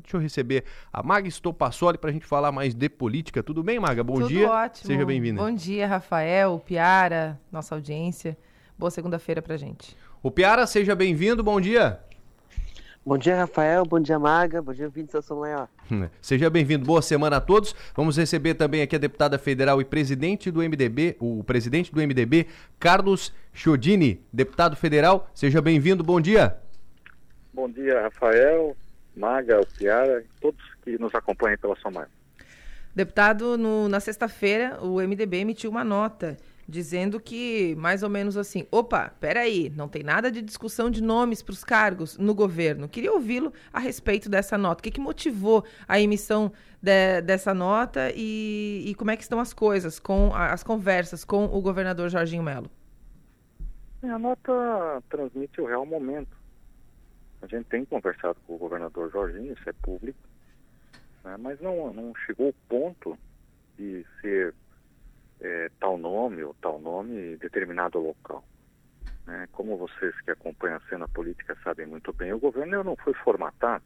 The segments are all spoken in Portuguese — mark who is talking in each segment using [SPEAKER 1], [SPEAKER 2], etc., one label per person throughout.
[SPEAKER 1] Mas deixa eu receber a Maga Estopassoli para a gente falar mais de política. Tudo bem, Maga? Bom
[SPEAKER 2] Tudo
[SPEAKER 1] dia.
[SPEAKER 2] ótimo.
[SPEAKER 1] Seja bem-vinda.
[SPEAKER 2] Bom dia, Rafael, Piara, nossa audiência. Boa segunda-feira pra gente.
[SPEAKER 1] O Piara, seja bem-vindo. Bom dia.
[SPEAKER 3] Bom dia, Rafael. Bom dia, Maga. Bom dia, ouvintes da São Maior.
[SPEAKER 1] Seja bem-vindo. Boa semana a todos. Vamos receber também aqui a deputada federal e presidente do MDB, o presidente do MDB, Carlos Chodini. Deputado federal, seja bem-vindo. Bom dia.
[SPEAKER 4] Bom dia, Rafael, Maga, o Piara, todos que nos acompanham pela São Maior.
[SPEAKER 2] Deputado, no- na sexta-feira, o MDB emitiu uma nota dizendo que, mais ou menos assim, opa, peraí, não tem nada de discussão de nomes para os cargos no governo. Queria ouvi-lo a respeito dessa nota. O que, que motivou a emissão de- dessa nota e, e como é que estão as coisas, com a- as conversas com o governador Jorginho Melo?
[SPEAKER 4] A nota transmite o real momento. A gente tem conversado com o governador Jorginho, isso é público, né, mas não, não chegou ao ponto de ser é, tal nome ou tal nome determinado local. né. Como vocês que acompanham a cena política sabem muito bem, o governo não foi formatado.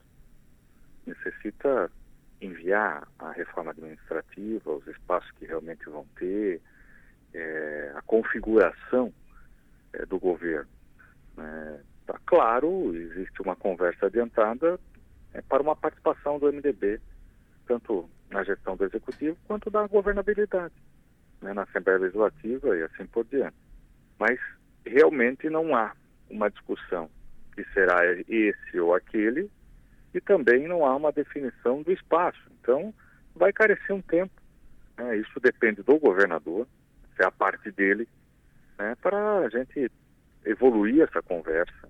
[SPEAKER 4] Necessita enviar a reforma administrativa, os espaços que realmente vão ter, é, a configuração é, do governo. É, tá claro, existe uma conversa adiantada é, para uma participação do MDB, tanto na gestão do executivo quanto da governabilidade, né, na Assembleia Legislativa e assim por diante. Mas realmente não há uma discussão que será esse ou aquele e também não há uma definição do espaço. Então, vai carecer um tempo. né, isso depende do governador, se é a parte dele, né, para a gente evoluir essa conversa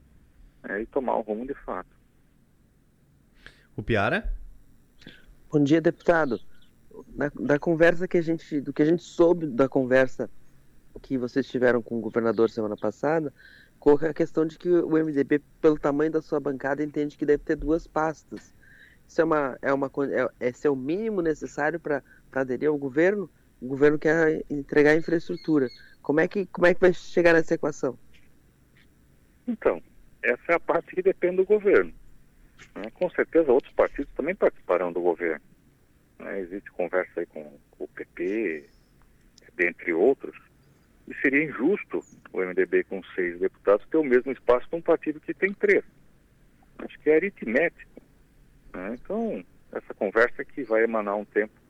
[SPEAKER 4] né, e tomar o rumo de fato.
[SPEAKER 1] O Piara?
[SPEAKER 3] Bom dia, deputado. Da, da conversa que a gente, do que a gente soube da conversa que vocês tiveram com o governador semana passada, coloca a questão de que o MDB, pelo tamanho da sua bancada, entende que deve ter duas pastas. Isso é uma, é uma, é, esse é o mínimo necessário para aderir ao governo. O governo quer entregar a infraestrutura. Como é que, como é que vai chegar nessa equação?
[SPEAKER 4] Então, essa é a parte que depende do governo. né? Com certeza outros partidos também participarão do governo. né? Existe conversa aí com, o PP, dentre outros, e seria injusto o MDB com seis deputados ter o mesmo espaço que um partido que tem três. Acho que é aritmético. né? Então, essa conversa que vai emanar um tempo,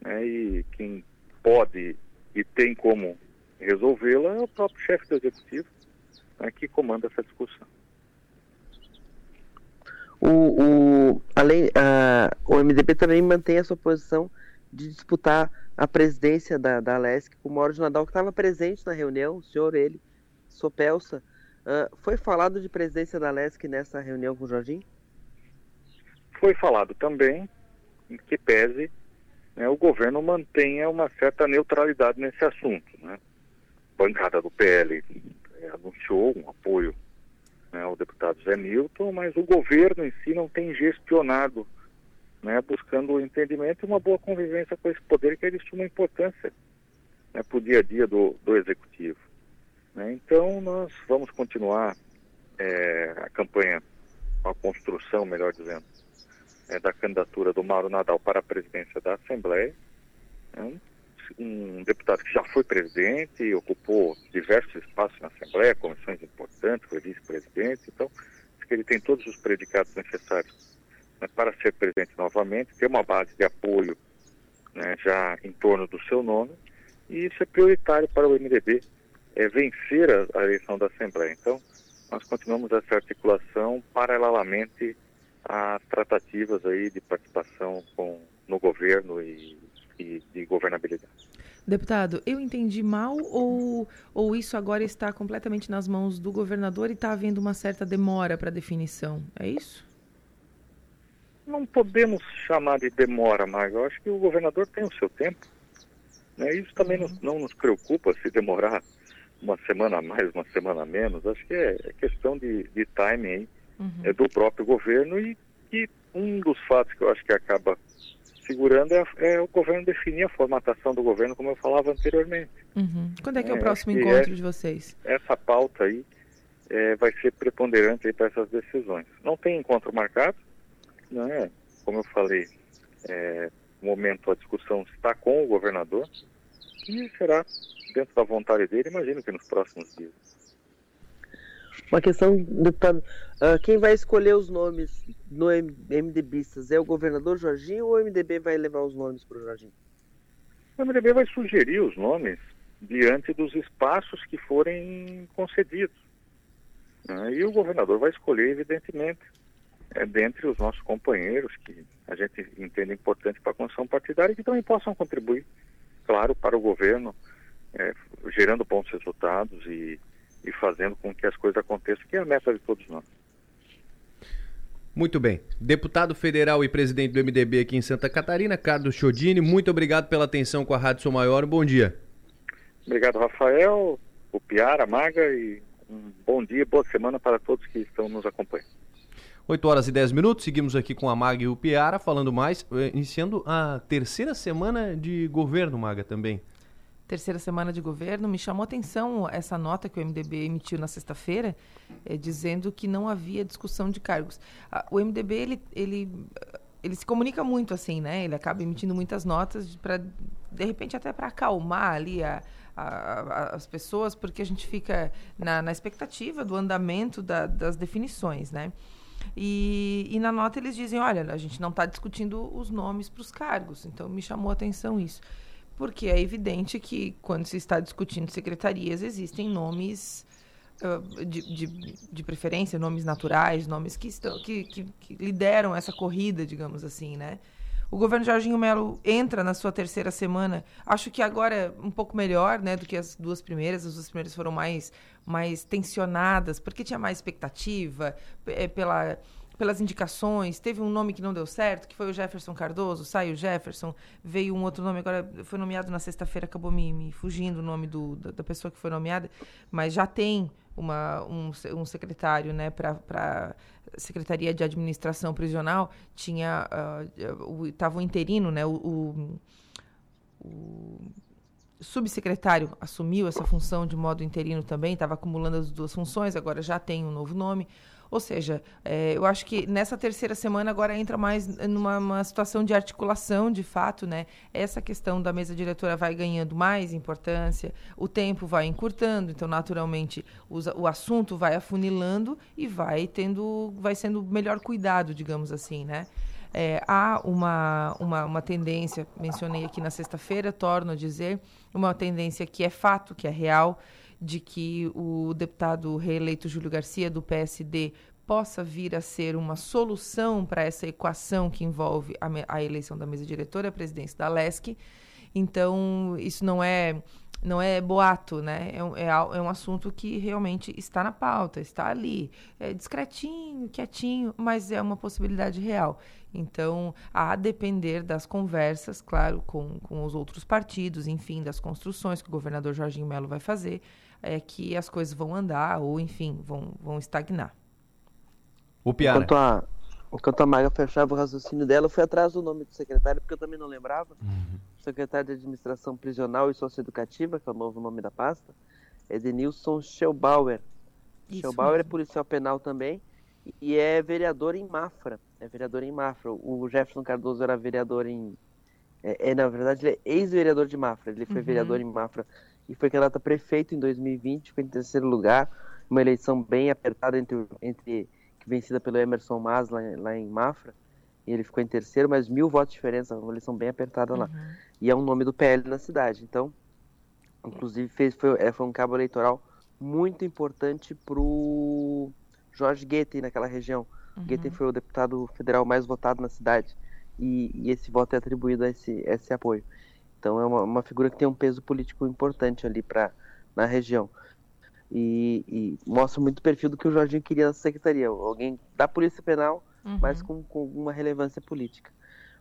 [SPEAKER 4] né? e quem pode e tem como resolvê-la é o próprio chefe do executivo né, que comanda essa discussão.
[SPEAKER 3] O, o, além, a, o MDB também mantém a sua posição de disputar a presidência da, da Alesc com o Mauro Nadal, que estava presente na reunião, o senhor, ele, Sopelsa. Ah, foi falado de presidência da Alesc nessa reunião com o Jorginho?
[SPEAKER 4] Foi falado também que pese né, o governo mantenha uma certa neutralidade nesse assunto. Né? A bancada do PL eh, anunciou um né, ao deputado Zé Milton, mas o governo em si não tem gestionado, né, buscando o entendimento e uma boa convivência com esse poder que é de suma importância né, para o dia a dia do, do executivo. né. Então, nós vamos continuar eh, a campanha, a construção, melhor dizendo, eh, da candidatura do Mauro Nadal para a presidência da Assembleia. É um, deputado que já foi presidente, ocupou diversos espaços na Assembleia, comissões importantes, foi vice-presidente, então acho que ele tem todos os predicados necessários né, para ser presidente novamente, ter uma base de apoio né, já em torno do seu nome, e isso é prioritário para o MDB, é vencer a, a eleição da Assembleia. Então, nós continuamos essa articulação paralelamente às tratativas aí de participação com, no governo e, e de governabilidade.
[SPEAKER 2] Deputado, eu entendi mal ou, ou isso agora está completamente nas mãos do governador e está havendo uma certa demora para definição? É isso?
[SPEAKER 4] Não podemos chamar de demora, mas eu acho que o governador tem o seu tempo. Né? Isso também não, não nos preocupa se demorar uma semana a mais, uma semana a menos. Acho que é, é questão de, de timing aí,
[SPEAKER 2] Uhum.
[SPEAKER 4] é do próprio governo e, e um dos fatos que eu acho que acaba segurando é, é o governo definir a formatação do governo, como eu falava anteriormente.
[SPEAKER 2] Uhum. Quando é que é,
[SPEAKER 4] É,
[SPEAKER 2] o próximo encontro
[SPEAKER 4] é-
[SPEAKER 2] de vocês?
[SPEAKER 4] Essa pauta aí é, vai ser preponderante para essas decisões. Não tem encontro marcado, né? como eu falei, é, no momento a discussão está com o governador e será dentro da vontade dele, imagino que nos próximos dias.
[SPEAKER 3] Uma questão, deputado, uh, quem vai escolher os nomes no MDBistas é o governador Jorginho ou o MDB vai levar os nomes para o Jorginho?
[SPEAKER 4] O MDB vai sugerir os nomes diante dos espaços que forem concedidos. Né? E o governador vai escolher, evidentemente, é, dentre os nossos companheiros que a gente entende importante para a construção partidária e que também possam contribuir, claro, para o governo, é, gerando bons resultados e, e fazendo com que as coisas aconteçam, que é a meta de todos nós.
[SPEAKER 1] Muito bem. Deputado federal e presidente do MDB aqui em Santa Catarina, Carlos Chodini, muito obrigado pela atenção com a Rádio Sou Maior. Bom dia.
[SPEAKER 4] Obrigado, Rafael, o Piara, Maga e um bom dia, boa semana para todos que estão nos acompanhando.
[SPEAKER 1] 8 horas e 10 minutos, seguimos aqui com a Maga e o Piara, falando mais, eh, iniciando a terceira semana de governo, Maga, também.
[SPEAKER 2] Terceira semana de governo, me chamou a atenção essa nota que o MDB emitiu na sexta-feira, é, dizendo que não havia discussão de cargos. o MDB, ele, ele, ele se comunica muito assim, né? Ele acaba emitindo muitas notas para, de repente, até para acalmar ali a, a, as pessoas, porque a gente fica na, na expectativa do andamento da, das definições, né? E, e, na nota eles dizem, olha, a gente não está discutindo os nomes para os cargos. Então me chamou a atenção isso. Porque é evidente que quando se está discutindo secretarias, existem nomes uh, de, de, de, preferência, nomes naturais, nomes que, estão, que, que, que lideram essa corrida, digamos assim, né? O governo Jorginho Melo entra na sua terceira semana. Acho que agora é um pouco melhor, né, do que as duas primeiras. As duas primeiras foram mais, mais tensionadas, porque tinha mais expectativa é, pela, pelas indicações. Teve um nome que não deu certo, que foi o Jefferson Cardoso. Saiu o Jefferson, veio um outro nome. Agora foi nomeado na sexta-feira, acabou me, me fugindo o nome do, da, da pessoa que foi nomeada, mas já tem uma, um, um secretário né, para Secretaria de Administração Prisional, tinha uh, o, o interino, né, o, o, o subsecretário assumiu essa função de modo interino também, estava acumulando as duas funções, agora já tem um novo nome. Ou seja, é, eu acho que nessa terceira semana agora entra mais numa situação de articulação, de fato, né? Essa questão da mesa diretora vai ganhando mais importância, o tempo vai encurtando, então naturalmente o, o assunto vai afunilando e vai tendo, vai sendo melhor cuidado, digamos assim, né? É, há uma, uma, uma tendência, mencionei aqui na sexta-feira, torno a dizer, uma tendência que é fato, que é real, de que o deputado reeleito Júlio Garcia, do PSD, possa vir a ser uma solução para essa equação que envolve a, a, eleição da mesa diretora, a presidência da LESC. Então, isso não é não é boato, né? É um, é, é, um assunto que realmente está na pauta, está ali. É discretinho, quietinho, mas é uma possibilidade real. Então, a depender das conversas, claro, com, com os outros partidos, enfim, das construções que o governador Jorginho Melo vai fazer, é que as coisas vão andar ou, enfim, vão, vão estagnar.
[SPEAKER 3] O Piara. Enquanto a, enquanto a Maga fechava o raciocínio dela, eu fui atrás do nome do secretário, porque eu também não lembrava. Uhum. Secretário de Administração Prisional e Socioeducativa, que é o novo nome da pasta, é Denilson Schelbauer. Schelbauer é policial penal também e é vereador em Mafra. É vereador em Mafra. O Jefferson Cardoso era vereador em. É, é na verdade, ele é ex-vereador de Mafra. Ele foi uhum. vereador em Mafra e foi candidato a prefeito em 2020, foi em terceiro lugar, uma eleição bem apertada entre, entre vencida pelo Emerson Mas lá, lá, em Mafra, e ele ficou em terceiro, mas mil votos de diferença, uma eleição bem apertada uhum. lá. E é um nome do PL na cidade, então, inclusive fez, foi, é, foi um cabo eleitoral muito importante pro Jorge Goethe naquela região. Uhum. Goethe foi o deputado federal mais votado na cidade, e, e esse voto é atribuído a esse, a esse apoio. Então é uma, uma figura que tem um peso político importante ali para na região. E, e, mostra muito o perfil do que o Jorginho queria na secretaria. Alguém da Polícia Penal, uhum. mas com, com uma relevância política.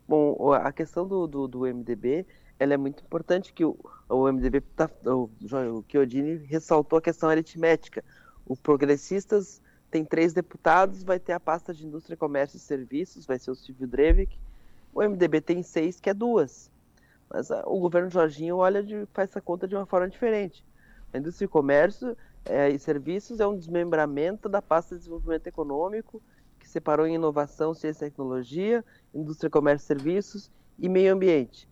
[SPEAKER 3] Bom, a questão do, do, do, MDB, ela é muito importante que o, o MDB, tá, o, o Chiodini ressaltou a questão aritmética. O Progressistas tem três deputados, vai ter a pasta de Indústria, Comércio e Serviços, vai ser o Silvio Drevik. O MDB tem seis, que é duas. Mas a, o governo Jorginho olha de, faz essa conta de uma forma diferente. A indústria e comércio é, e serviços é um desmembramento da pasta de desenvolvimento econômico, que que separou em inovação, ciência e tecnologia, indústria, comércio e serviços e meio ambiente.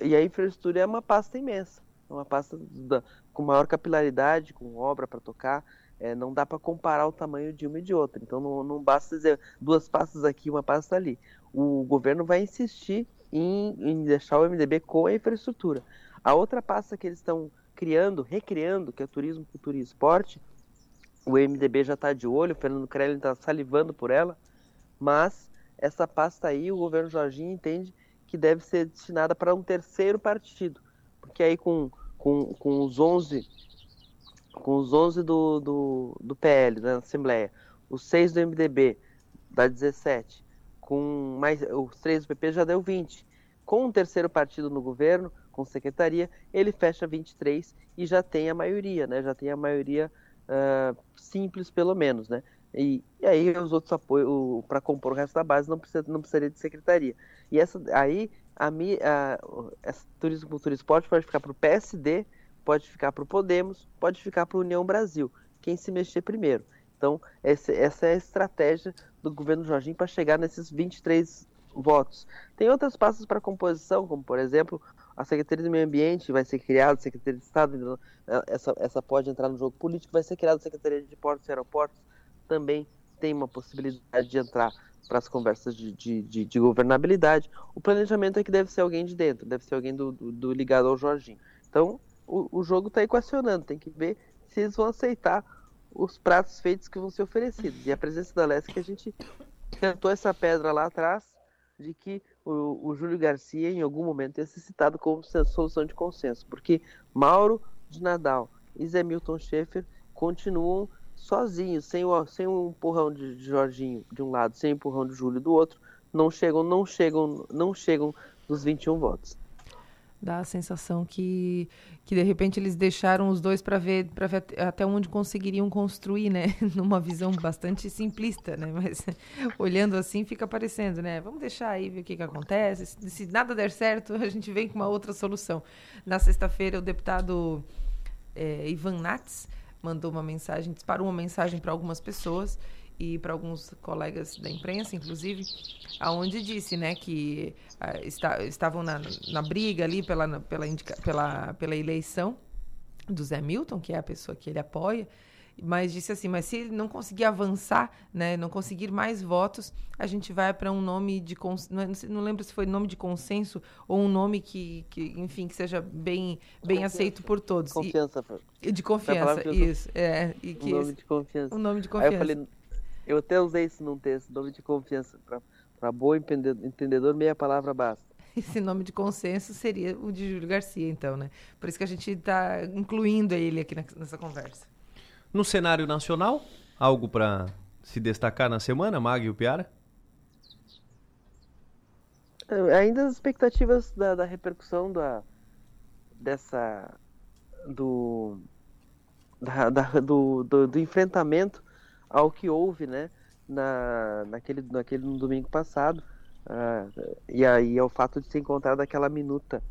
[SPEAKER 3] E a infraestrutura é uma pasta imensa, uma pasta da, com maior capilaridade, com obra para tocar. É, não dá para comparar o tamanho de uma e de outra. Então não, não basta dizer duas pastas aqui, uma pasta ali. O governo vai insistir em, em deixar o MDB com a infraestrutura. A outra pasta que eles estão criando, recriando, que é turismo, cultura e esporte, o MDB já está de olho, o Fernando Crelli está salivando por ela, mas essa pasta aí, o governo Jorginho entende que deve ser destinada para um terceiro partido, porque aí com, com, com os 11 com os 11 do, do, do PL, da Assembleia, os 6 do MDB, dá 17, com mais os 3 do PP já deu 20. Com um terceiro partido no governo, com secretaria, ele fecha 23 e já tem a maioria, né? Já tem a maioria uh, simples, pelo menos, né? E, e aí os outros apoios para compor o resto da base não precisa não precisaria de secretaria. E essa aí a, a, a Turismo, Cultura Esporte pode ficar para o PSD, pode ficar para o Podemos, pode ficar para a União Brasil, quem se mexer primeiro. Então, essa, é a estratégia do governo Jorginho para chegar nesses 23 votos. Tem outras pastas para composição, como por exemplo a Secretaria do Meio Ambiente vai ser criada, a Secretaria de Estado, essa, essa pode entrar no jogo político, vai ser criada a Secretaria de Portos e Aeroportos, também tem uma possibilidade de entrar para as conversas de, de, de, de, governabilidade. O planejamento é que deve ser alguém de dentro, deve ser alguém do, do, do ligado ao Jorginho. Então, o, jogo está equacionando, tem que ver se eles vão aceitar os pratos feitos que vão ser oferecidos. E a presença da Leste que a gente cantou essa pedra lá atrás de que o, o Júlio Garcia em algum momento tenha se citado como solução de consenso, porque Mauro de Nadal e Zé Milton Schaefer continuam sozinhos, sem o, sem empurrão de Jorginho de um lado, sem o empurrão de Júlio do outro, não chegam, não chegam, não chegam nos 21 votos
[SPEAKER 2] dá a sensação que, que de repente eles deixaram os dois para ver, para ver até onde conseguiriam construir, né? Numa visão bastante simplista, né? Mas olhando assim fica parecendo, né? Vamos deixar aí ver o que, que acontece. Se, se nada der certo, a gente vem com uma outra solução. Na sexta-feira, o deputado é, Ivan Nats mandou uma mensagem, disparou uma mensagem para algumas pessoas e para alguns colegas da imprensa, inclusive, aonde disse, né, que uh, está, estavam na, na briga ali pela, pela, indica, pela, pela eleição do Zé Milton, que é a pessoa que ele apoia, mas disse assim, mas se ele não conseguir avançar, né, não conseguir mais votos, a gente vai para um nome de não, não, lembro se foi nome de consenso ou um nome que, que enfim, que seja bem bem aceito por todos.
[SPEAKER 3] Confiança.
[SPEAKER 2] E, de confiança, isso, é, e
[SPEAKER 3] que um nome de confiança.
[SPEAKER 2] Um nome de confiança.
[SPEAKER 3] Aí eu falei, eu até usei isso num texto, nome de confiança. Para bom entendedor, meia palavra basta.
[SPEAKER 2] Esse nome de consenso seria o de Júlio Garcia, então, né? Por isso que a gente está incluindo ele aqui nessa conversa.
[SPEAKER 1] No cenário nacional, algo para se destacar na semana, Mag e o Piara?
[SPEAKER 3] É, ainda as expectativas da, da repercussão da, dessa do, da, da, do, do, do enfrentamento ao que houve, né, na, naquele, naquele no domingo passado. Uh, e aí é o fato de ter encontrado aquela minuta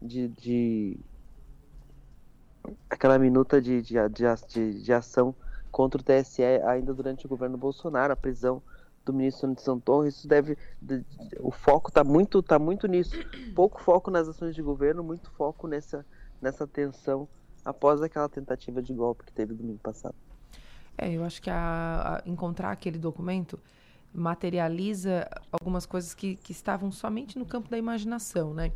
[SPEAKER 3] de, de aquela minuta de, de, de, de, ação contra o TSE ainda durante o governo Bolsonaro, a prisão do ministro de São Torres, isso deve de, o foco está muito tá muito nisso, pouco foco nas ações de governo, muito foco nessa nessa tensão após aquela tentativa de golpe que teve domingo passado.
[SPEAKER 2] É, eu acho que a, a encontrar aquele documento materializa algumas coisas que, que estavam somente no campo da imaginação, né?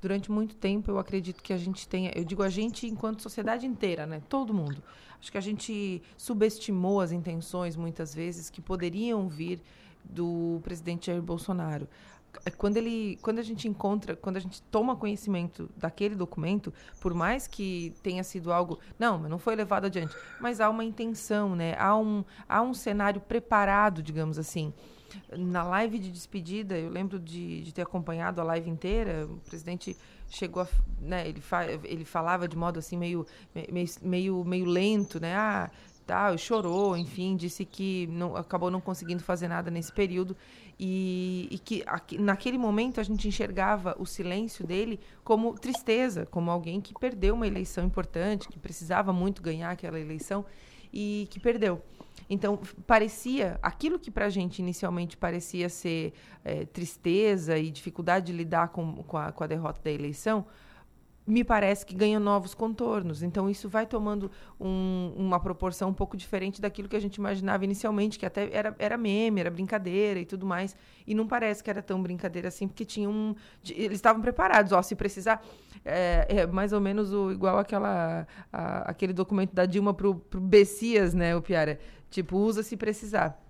[SPEAKER 2] Durante muito tempo, eu acredito que a gente tenha, eu digo a gente enquanto sociedade inteira, né? Todo mundo. Acho que a gente subestimou as intenções muitas vezes que poderiam vir do presidente Jair Bolsonaro. É quando ele quando a gente encontra quando a gente toma conhecimento daquele documento por mais que tenha sido algo não não foi levado adiante mas há uma intenção né? Há um há um cenário preparado digamos assim. Na live de despedida eu lembro de, de ter acompanhado a live inteira o presidente chegou a, né ele fa, ele falava de modo assim meio meio meio, meio lento né? Ah tal, chorou, enfim, disse que não, acabou não conseguindo fazer nada nesse período e, e que aqui, naquele momento a gente enxergava o silêncio dele como tristeza, como alguém que perdeu uma eleição importante, que precisava muito ganhar aquela eleição e que perdeu. Então, parecia, aquilo que para a gente inicialmente parecia ser é, tristeza e dificuldade de lidar com, com, a, com a derrota da eleição, me parece que ganha novos contornos. Então, isso vai tomando um, uma proporção um pouco diferente daquilo que a gente imaginava inicialmente, que até era, era meme, era brincadeira e tudo mais. E não parece que era tão brincadeira assim, porque tinham um, eles estavam preparados. Ó, se precisar, é, é mais ou menos o, igual aquela, a, aquele documento da Dilma para o Bessias, né, o Piara? Tipo, usa se precisar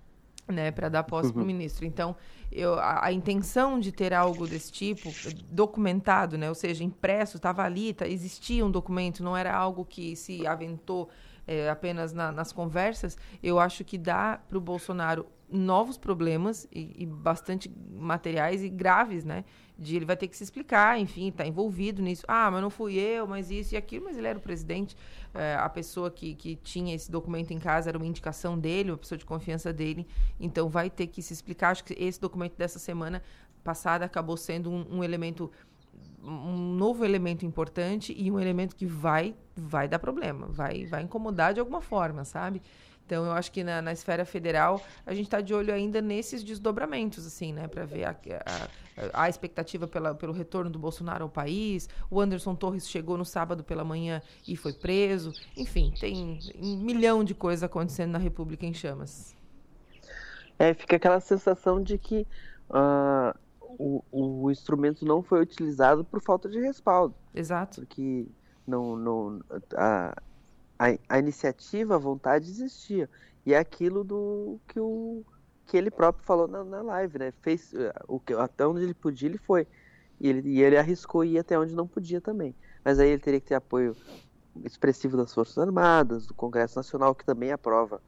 [SPEAKER 2] né, para dar posse uhum. para o ministro. Então, eu, a, a, intenção de ter algo desse tipo documentado, né, ou seja, impresso, estava ali, tá, existia um documento, não era algo que se aventou é, apenas na, nas conversas, eu acho que dá para o Bolsonaro novos problemas e, e, bastante materiais e graves, né? De ele vai ter que se explicar, enfim, está envolvido nisso. Ah, mas não fui eu, mas isso e aquilo, mas ele era o presidente. É, a pessoa que, que tinha esse documento em casa era uma indicação dele, uma pessoa de confiança dele. Então vai ter que se explicar. Acho que esse documento dessa semana passada acabou sendo um, um elemento um novo elemento importante e um elemento que vai vai dar problema, vai vai incomodar de alguma forma, sabe? Então, eu acho que na, na esfera federal a gente está de olho ainda nesses desdobramentos, assim, né, para ver a, a, a expectativa pela, pelo retorno do Bolsonaro ao país. O Anderson Torres chegou no sábado pela manhã e foi preso. Enfim, tem um milhão de coisas acontecendo na República em chamas.
[SPEAKER 3] É, fica aquela sensação de que uh, o, o instrumento não foi utilizado por falta de respaldo.
[SPEAKER 2] Exato.
[SPEAKER 3] Porque não, não, a, a, a iniciativa, a vontade existia. E é aquilo do que, o, que ele próprio falou na, na live, né? Fez, o que, até onde ele podia, ele foi. E ele, e ele arriscou ir até onde não podia também. Mas aí ele teria que ter apoio expressivo das Forças Armadas, do Congresso Nacional, que também aprova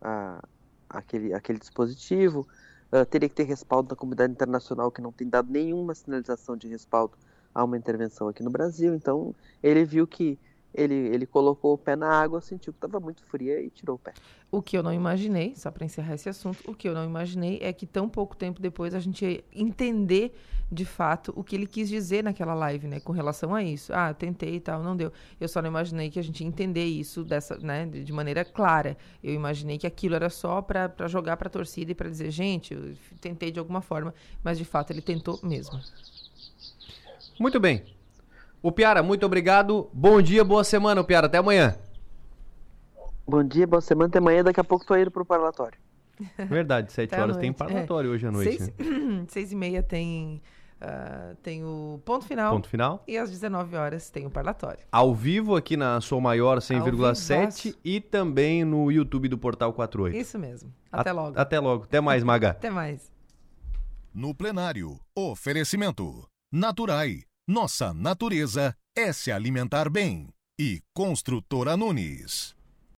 [SPEAKER 3] a, aquele, aquele dispositivo. Uh, teria que ter respaldo da comunidade internacional, que não tem dado nenhuma sinalização de respaldo a uma intervenção aqui no Brasil. Então, ele viu que ele, ele colocou o pé na água, sentiu que estava muito fria e tirou o pé.
[SPEAKER 2] O que eu não imaginei, só para encerrar esse assunto, o que eu não imaginei é que tão pouco tempo depois a gente ia entender de fato o que ele quis dizer naquela live, né, com relação a isso. Ah, tentei e tal, não deu. Eu só não imaginei que a gente ia entender isso dessa, né, de maneira clara. Eu imaginei que aquilo era só para jogar para a torcida e para dizer, gente, eu tentei de alguma forma, mas de fato ele tentou mesmo.
[SPEAKER 1] Muito bem. O Piara, muito obrigado. Bom dia, boa semana, o Piara. Até amanhã.
[SPEAKER 3] Bom dia, boa semana. Até amanhã. Daqui a pouco tô indo pro parlatório.
[SPEAKER 1] Verdade, sete horas tem parlatório é. hoje à noite.
[SPEAKER 2] Seis, né? seis e meia tem, uh, tem o ponto final.
[SPEAKER 1] Ponto final.
[SPEAKER 2] E às 19 horas tem o parlatório.
[SPEAKER 1] Ao vivo aqui na Sou Maior 100,7 e também no YouTube do Portal 48.
[SPEAKER 2] Isso mesmo. Até a logo.
[SPEAKER 1] Até logo. Até mais, Maga.
[SPEAKER 2] Até mais.
[SPEAKER 5] No plenário, oferecimento. Naturai nossa natureza é se alimentar bem. E Construtora Nunes.